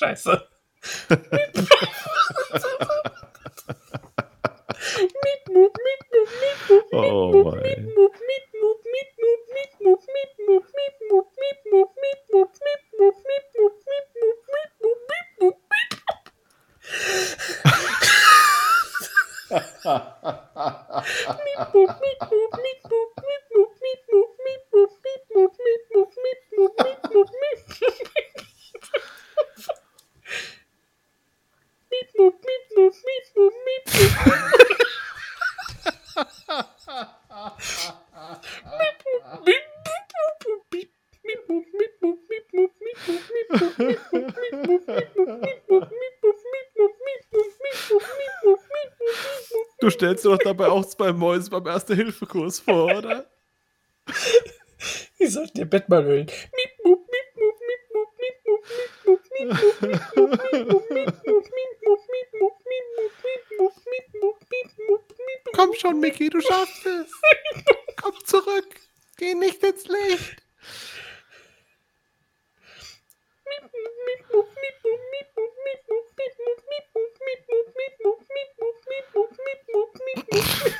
Scheiße. Mietmup, Mietmup, Mietmup, Mietmup, Mietmup, Mietmup, Mietmup, Mietmup, Mietmup, Mietmup, Mietmup, Mietmup, Mietmup, Mietmup, Mietmup, Mietmup, Mietmup, Mietmup. Mietmup, Mietmup, Du stellst doch dabei auch zwei Mäuse beim Erste-Hilfe-Kurs vor, oder? Ich sollte dir Bett mal hören. Komm schon, Mickey, du schaffst es. Komm zurück. Geh nicht ins Licht. Mip,